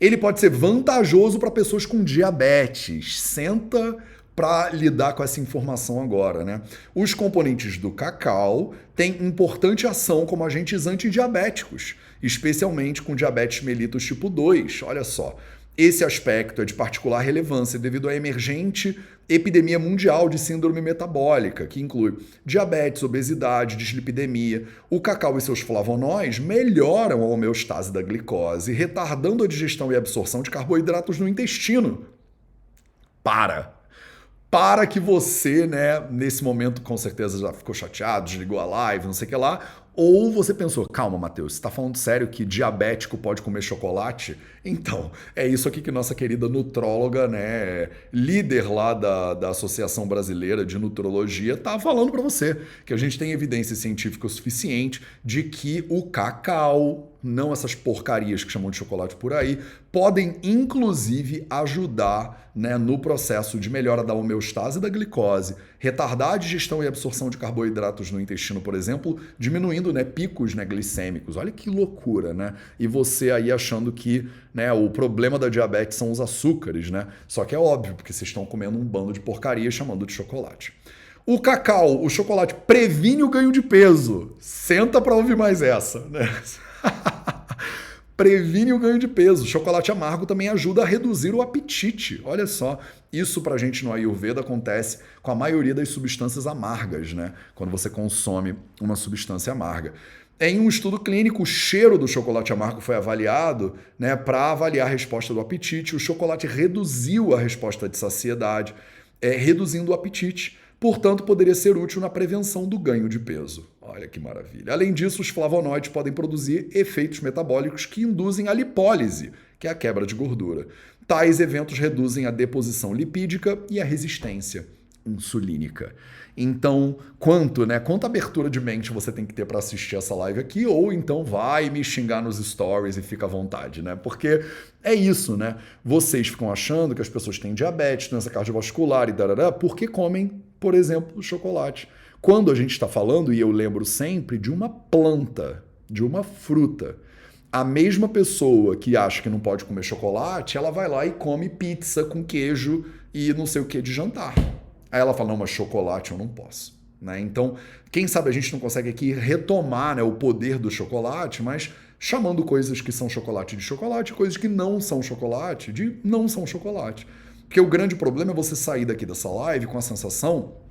Ele pode ser vantajoso para pessoas com diabetes. Senta para lidar com essa informação agora, né? Os componentes do cacau têm importante ação como agentes antidiabéticos, especialmente com diabetes mellitus tipo 2. Olha só, esse aspecto é de particular relevância devido à emergente epidemia mundial de síndrome metabólica, que inclui diabetes, obesidade, dislipidemia. O cacau e seus flavonóis melhoram a homeostase da glicose, retardando a digestão e absorção de carboidratos no intestino. Para! Para que você, né, nesse momento com certeza já ficou chateado, desligou a live, não sei o que lá, ou você pensou, calma, Matheus, você está falando sério que diabético pode comer chocolate? Então, é isso aqui que nossa querida nutróloga, né, líder lá da, da Associação Brasileira de Nutrologia, tá falando para você, que a gente tem evidência científica o suficiente de que o cacau, não essas porcarias que chamam de chocolate por aí, podem inclusive ajudar né, no processo de melhora da homeostase da glicose, retardar a digestão e absorção de carboidratos no intestino, por exemplo, diminuindo né, picos né, glicêmicos. Olha que loucura, né? E você aí achando que né, o problema da diabetes são os açúcares, né? Só que é óbvio, porque vocês estão comendo um bando de porcaria chamando de chocolate. O cacau, o chocolate, previne o ganho de peso. Senta para ouvir mais essa, né? previne o ganho de peso. Chocolate amargo também ajuda a reduzir o apetite. Olha só, isso pra gente no Ayurveda acontece com a maioria das substâncias amargas, né? Quando você consome uma substância amarga. Em um estudo clínico, o cheiro do chocolate amargo foi avaliado né, para avaliar a resposta do apetite. O chocolate reduziu a resposta de saciedade, é, reduzindo o apetite. Portanto, poderia ser útil na prevenção do ganho de peso. Olha que maravilha. Além disso, os flavonoides podem produzir efeitos metabólicos que induzem a lipólise, que é a quebra de gordura. Tais eventos reduzem a deposição lipídica e a resistência insulínica. Então, quanto, né? Quanta abertura de mente você tem que ter para assistir essa live aqui, ou então vai me xingar nos stories e fica à vontade, né? Porque é isso, né? Vocês ficam achando que as pessoas têm diabetes, doença cardiovascular e darará, porque comem, por exemplo, chocolate. Quando a gente está falando, e eu lembro sempre, de uma planta, de uma fruta. A mesma pessoa que acha que não pode comer chocolate, ela vai lá e come pizza com queijo e não sei o que de jantar. Aí ela fala: não, mas chocolate eu não posso. Né? Então, quem sabe a gente não consegue aqui retomar né, o poder do chocolate, mas chamando coisas que são chocolate de chocolate, coisas que não são chocolate de não são chocolate. Porque o grande problema é você sair daqui dessa live com a sensação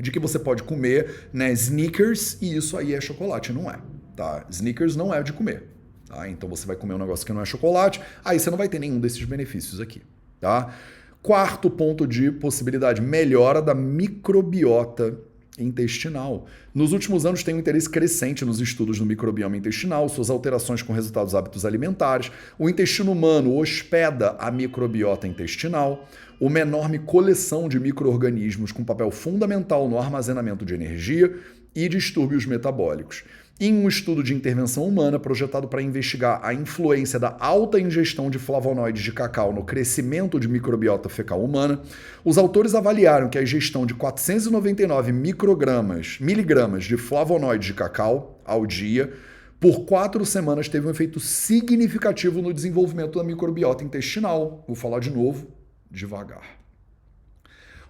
de que você pode comer né, sneakers e isso aí é chocolate. Não é. Tá? Sneakers não é de comer. Tá? Então você vai comer um negócio que não é chocolate, aí você não vai ter nenhum desses benefícios aqui. Tá? Quarto ponto de possibilidade, melhora da microbiota intestinal. Nos últimos anos tem um interesse crescente nos estudos do microbioma intestinal, suas alterações com resultados dos hábitos alimentares. O intestino humano hospeda a microbiota intestinal, uma enorme coleção de micro-organismos com papel fundamental no armazenamento de energia e distúrbios metabólicos em um estudo de intervenção humana projetado para investigar a influência da alta ingestão de flavonoides de cacau no crescimento de microbiota fecal humana, os autores avaliaram que a ingestão de 499 microgramas, miligramas de flavonoides de cacau ao dia por quatro semanas teve um efeito significativo no desenvolvimento da microbiota intestinal. Vou falar de novo, devagar.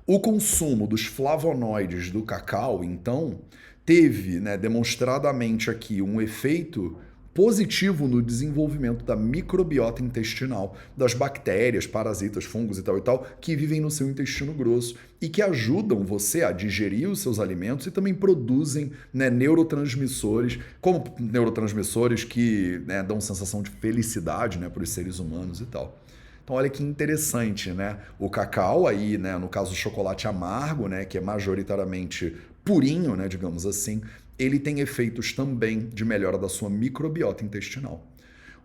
O consumo dos flavonoides do cacau, então, teve né, demonstradamente aqui um efeito positivo no desenvolvimento da microbiota intestinal, das bactérias, parasitas, fungos e tal e tal, que vivem no seu intestino grosso e que ajudam você a digerir os seus alimentos e também produzem né, neurotransmissores, como neurotransmissores que né, dão sensação de felicidade né, para os seres humanos e tal. Então olha que interessante, né? O cacau aí, né, no caso o chocolate amargo, né, que é majoritariamente purinho, né, digamos assim, ele tem efeitos também de melhora da sua microbiota intestinal.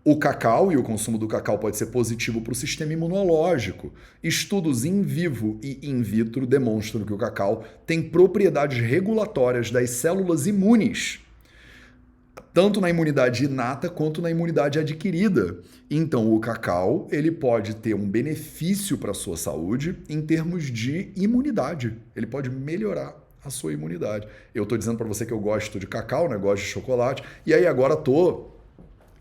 O cacau e o consumo do cacau pode ser positivo para o sistema imunológico. Estudos in vivo e in vitro demonstram que o cacau tem propriedades regulatórias das células imunes, tanto na imunidade inata quanto na imunidade adquirida. Então, o cacau ele pode ter um benefício para a sua saúde em termos de imunidade. Ele pode melhorar a sua imunidade. Eu estou dizendo para você que eu gosto de cacau, né? gosto de chocolate, e aí agora estou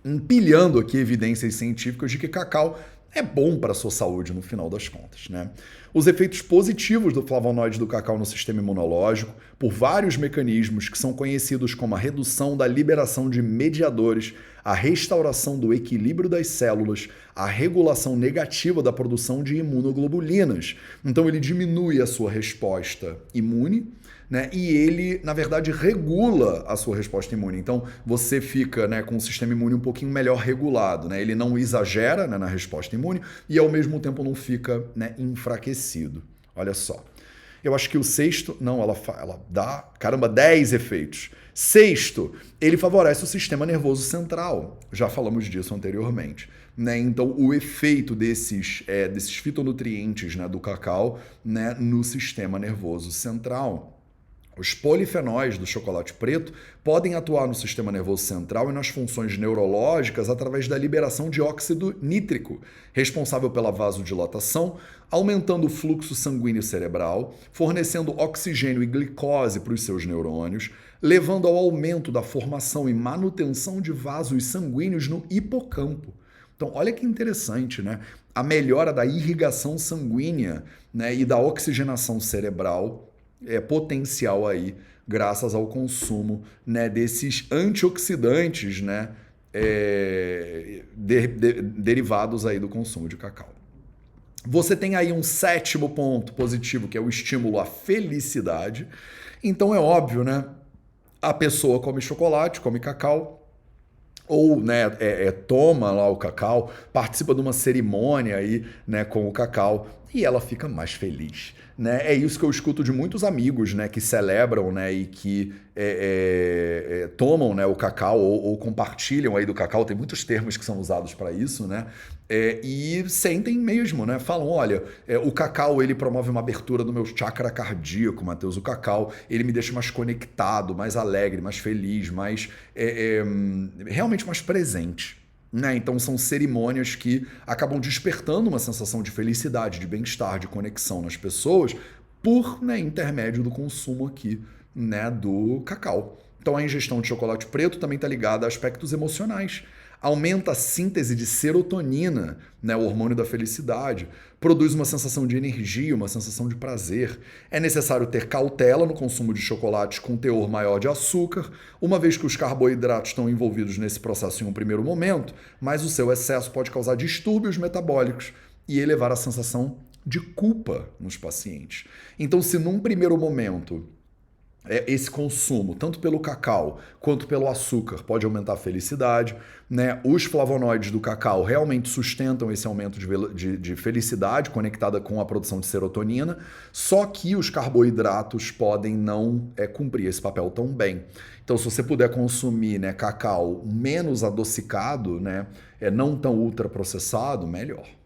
empilhando aqui evidências científicas de que cacau é bom para a sua saúde no final das contas. Né? Os efeitos positivos do flavonoide do cacau no sistema imunológico, por vários mecanismos que são conhecidos como a redução da liberação de mediadores, a restauração do equilíbrio das células, a regulação negativa da produção de imunoglobulinas. Então, ele diminui a sua resposta imune né? E ele, na verdade, regula a sua resposta imune. Então, você fica né, com o sistema imune um pouquinho melhor regulado. Né? Ele não exagera né, na resposta imune e, ao mesmo tempo, não fica né, enfraquecido. Olha só. Eu acho que o sexto, não, ela, ela dá, caramba, 10 efeitos. Sexto, ele favorece o sistema nervoso central. Já falamos disso anteriormente. Né? Então, o efeito desses, é, desses fitonutrientes né, do cacau né, no sistema nervoso central. Os polifenóis do chocolate preto podem atuar no sistema nervoso central e nas funções neurológicas através da liberação de óxido nítrico, responsável pela vasodilatação, aumentando o fluxo sanguíneo cerebral, fornecendo oxigênio e glicose para os seus neurônios, levando ao aumento da formação e manutenção de vasos sanguíneos no hipocampo. Então, olha que interessante, né? A melhora da irrigação sanguínea né, e da oxigenação cerebral é, potencial aí graças ao consumo né, desses antioxidantes né, é, de, de, derivados aí do consumo de cacau. Você tem aí um sétimo ponto positivo, que é o estímulo à felicidade. Então é óbvio, né? A pessoa come chocolate, come cacau, ou né, é, é, toma lá o cacau, participa de uma cerimônia aí né, com o cacau e ela fica mais feliz. Né? É isso que eu escuto de muitos amigos né, que celebram né, e que é, é, é, tomam né, o cacau ou, ou, compartilham aí do cacau, tem muitos termos que são usados para isso, né? É, e sentem mesmo, né? Falam, olha, é, o cacau ele promove uma abertura do meu chakra cardíaco, Matheus. O cacau ele me deixa mais conectado, mais alegre, mais feliz, mais é, realmente mais presente. Né? Então são cerimônias que acabam despertando uma sensação de felicidade, de bem-estar, de conexão nas pessoas por né, intermédio do consumo aqui né, do cacau. Então a ingestão de chocolate preto também está ligada a aspectos emocionais aumenta a síntese de serotonina, né, o hormônio da felicidade, produz uma sensação de energia, uma sensação de prazer. É necessário ter cautela no consumo de chocolates com teor maior de açúcar, uma vez que os carboidratos estão envolvidos nesse processo em um primeiro momento, mas o seu excesso pode causar distúrbios metabólicos e elevar a sensação de culpa nos pacientes. Então, se num primeiro momento esse consumo, tanto pelo cacau quanto pelo açúcar, pode aumentar a felicidade. Né? Os flavonoides do cacau realmente sustentam esse aumento de, de, de, felicidade conectada com a produção de serotonina, só que os carboidratos podem não é, cumprir esse papel tão bem. Então, se você puder consumir né, cacau menos adocicado, né, é, não tão ultraprocessado, melhor.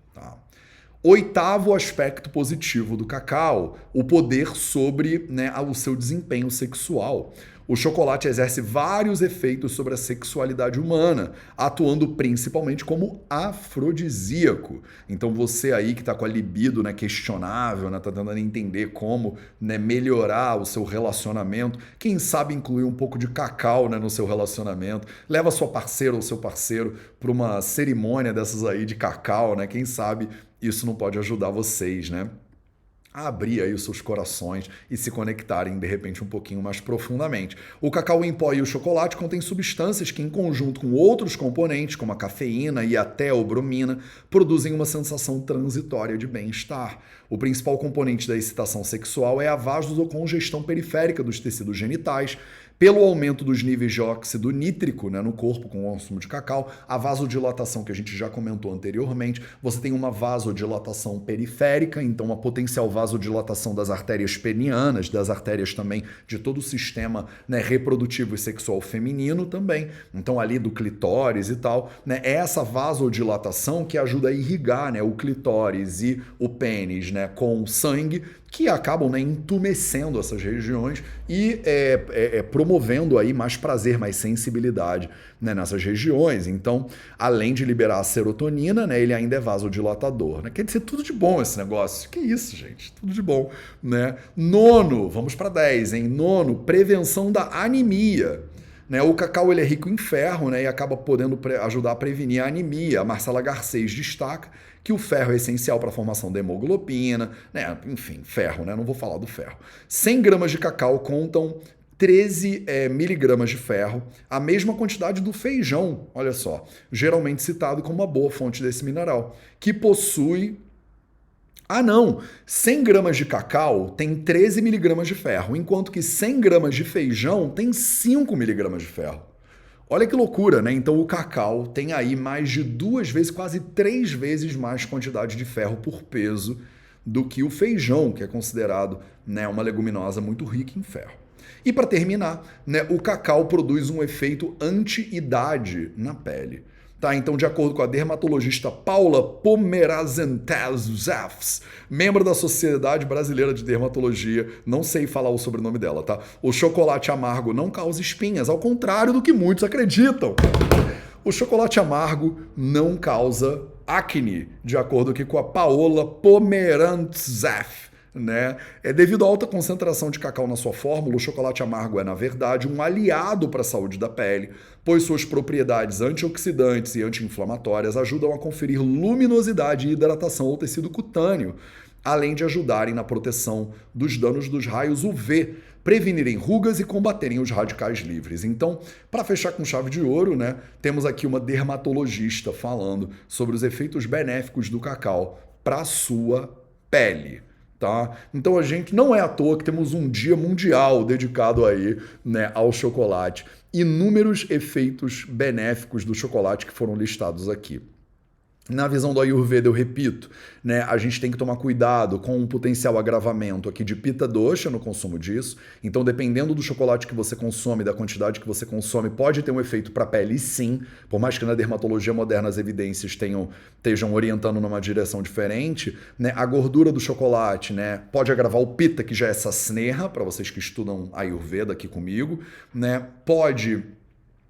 Oitavo aspecto positivo do cacau, o poder sobre né, o seu desempenho sexual. O chocolate exerce vários efeitos sobre a sexualidade humana, atuando principalmente como afrodisíaco. Então você aí que está com a libido né, questionável, né, tá tentando entender como né, melhorar o seu relacionamento, quem sabe incluir um pouco de cacau né, no seu relacionamento, leva sua parceira ou seu parceiro para uma cerimônia dessas aí de cacau, né? Quem sabe isso não pode ajudar vocês, né? a abrir aí os seus corações e se conectarem de repente um pouquinho mais profundamente. O cacau em pó e o chocolate contêm substâncias que, em conjunto com outros componentes, como a cafeína e a teobromina, produzem uma sensação transitória de bem-estar. O principal componente da excitação sexual é a vasodocongestão periférica dos tecidos genitais, pelo aumento dos níveis de óxido nítrico né, no corpo com o consumo de cacau, a vasodilatação que a gente já comentou anteriormente, você tem uma vasodilatação periférica, então uma potencial vasodilatação das artérias penianas, das artérias também de todo o sistema né, reprodutivo e sexual feminino também, então ali do clitóris e tal, né, é essa vasodilatação que ajuda a irrigar né, o clitóris e o pênis né, com sangue, que acabam né, entumecendo essas regiões e é, é, é, promovendo aí mais prazer, mais sensibilidade né, nessas regiões. Então, além de liberar a serotonina, né, ele ainda é vasodilatador. Né? Quer dizer, tudo de bom esse negócio. Que isso, gente? Tudo de bom. Né? Nono, vamos para 10, hein? Nono, prevenção da anemia. Né? O cacau ele é rico em ferro né? e acaba podendo ajudar a prevenir a anemia. A Marcela Garcês destaca que o ferro é essencial para a formação da hemoglobina, né? enfim, ferro, né? não vou falar do ferro. 100 gramas de cacau contam 13 é, miligramas de ferro, a mesma quantidade do feijão, olha só, geralmente citado como uma boa fonte desse mineral, que possui. Ah, não! 100 gramas de cacau tem 13 miligramas de ferro, enquanto que 100 gramas de feijão tem 5 miligramas de ferro. Olha que loucura, né? Então o cacau tem aí mais de duas vezes, quase três vezes mais quantidade de ferro por peso do que o feijão, que é considerado né, uma leguminosa muito rica em ferro. E para terminar, né, o cacau produz um efeito anti-idade na pele. Tá, então, de acordo com a dermatologista Paula Pomerazentez membro da Sociedade Brasileira de Dermatologia, não sei falar o sobrenome dela, tá? O chocolate amargo não causa espinhas, ao contrário do que muitos acreditam. O chocolate amargo não causa acne, de acordo com a Paola Pomerantzef né? É devido à alta concentração de cacau na sua fórmula, o chocolate amargo é, na verdade, um aliado para a saúde da pele, pois suas propriedades antioxidantes e anti-inflamatórias ajudam a conferir luminosidade e hidratação ao tecido cutâneo. além de ajudarem na proteção dos danos dos raios UV, prevenirem rugas e combaterem os radicais livres. Então, para fechar com chave de ouro, né, temos aqui uma dermatologista falando sobre os efeitos benéficos do cacau para a sua pele. Tá? Então a gente não é à toa que temos um dia mundial dedicado aí, né, ao chocolate. Inúmeros efeitos benéficos do chocolate que foram listados aqui. Na visão do Ayurveda, eu repito, né, a gente tem que tomar cuidado com um potencial agravamento aqui de pita dosha no consumo disso. Então, dependendo do chocolate que você consome, da quantidade que você consome, pode ter um efeito para a pele, sim. Por mais que na dermatologia moderna as evidências tenham, estejam orientando numa direção diferente, né, a gordura do chocolate né, pode agravar o pita, que já é essa sneha, para vocês que estudam Ayurveda aqui comigo, né, pode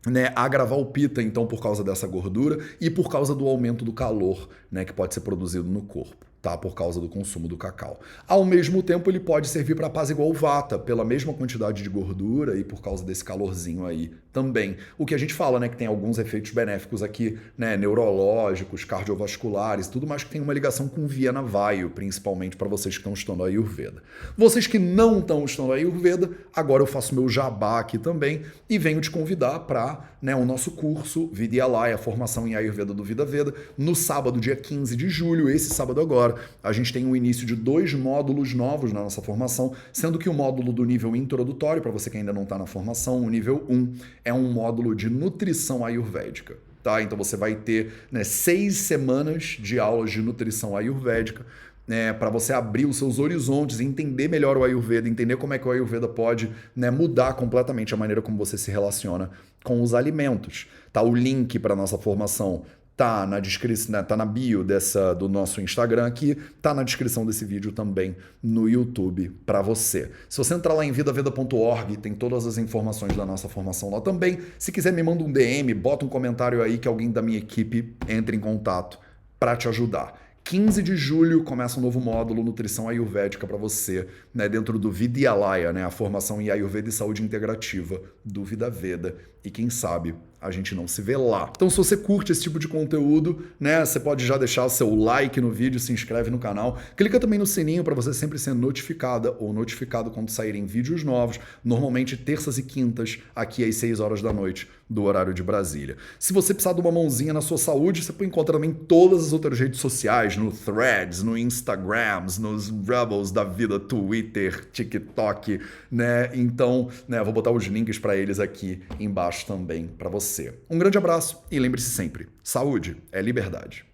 né, agravar o pita, então, por causa dessa gordura e por causa do aumento do calor né, que pode ser produzido no corpo tá? Por causa do consumo do cacau. Ao mesmo tempo, ele pode servir para apaziguar o vata, pela mesma quantidade de gordura e por causa desse calorzinho aí também. O que a gente fala, né, que tem alguns efeitos benéficos aqui, né, neurológicos, cardiovasculares, tudo mais que tem uma ligação com Viena Vaio, principalmente para vocês que estão estudando a Ayurveda. Vocês que não estão estudando a Ayurveda, agora eu faço meu jabá aqui também e venho te convidar para, né, o nosso curso Vidyalaya, formação em Ayurveda do Vida Veda, no sábado, dia 15 de julho, esse sábado agora, a gente tem o início de dois módulos novos na nossa formação, sendo que o módulo do nível introdutório, para você que ainda não está na formação, o nível 1, é um módulo de nutrição ayurvédica. Tá? Então você vai ter né, seis semanas de aulas de nutrição ayurvédica. Né, para você abrir os seus horizontes, entender melhor o Ayurveda, entender como é que o Ayurveda pode né, mudar completamente a maneira como você se relaciona com os alimentos. Tá? O link para nossa formação tá na descrição, né, tá na bio dessa do nosso Instagram aqui, tá na descrição desse vídeo também no YouTube para você. Se você entrar lá em vidaveda.org, tem todas as informações da nossa formação lá também. Se quiser me manda um DM, bota um comentário aí que alguém da minha equipe entre em contato para te ajudar. 15 de julho começa um novo módulo Nutrição Ayurvédica para você, né, dentro do Vidyalaya, né, a formação em Ayurveda e Saúde Integrativa do Vida Veda. E quem sabe a gente não se vê lá. Então, se você curte esse tipo de conteúdo, né, você pode já deixar o seu like no vídeo, se inscreve no canal, clica também no sininho para você sempre ser notificada ou notificado quando saírem vídeos novos, normalmente terças e quintas, aqui às 6 horas da noite, do horário de Brasília. Se você precisar de uma mãozinha na sua saúde, você pode encontrar também todas as outras redes sociais, no Threads, no Instagrams, nos Rebels da vida, Twitter, TikTok, né? Então, né, vou botar os links para eles aqui embaixo também para você você. Um grande abraço e lembre-se sempre: saúde é liberdade.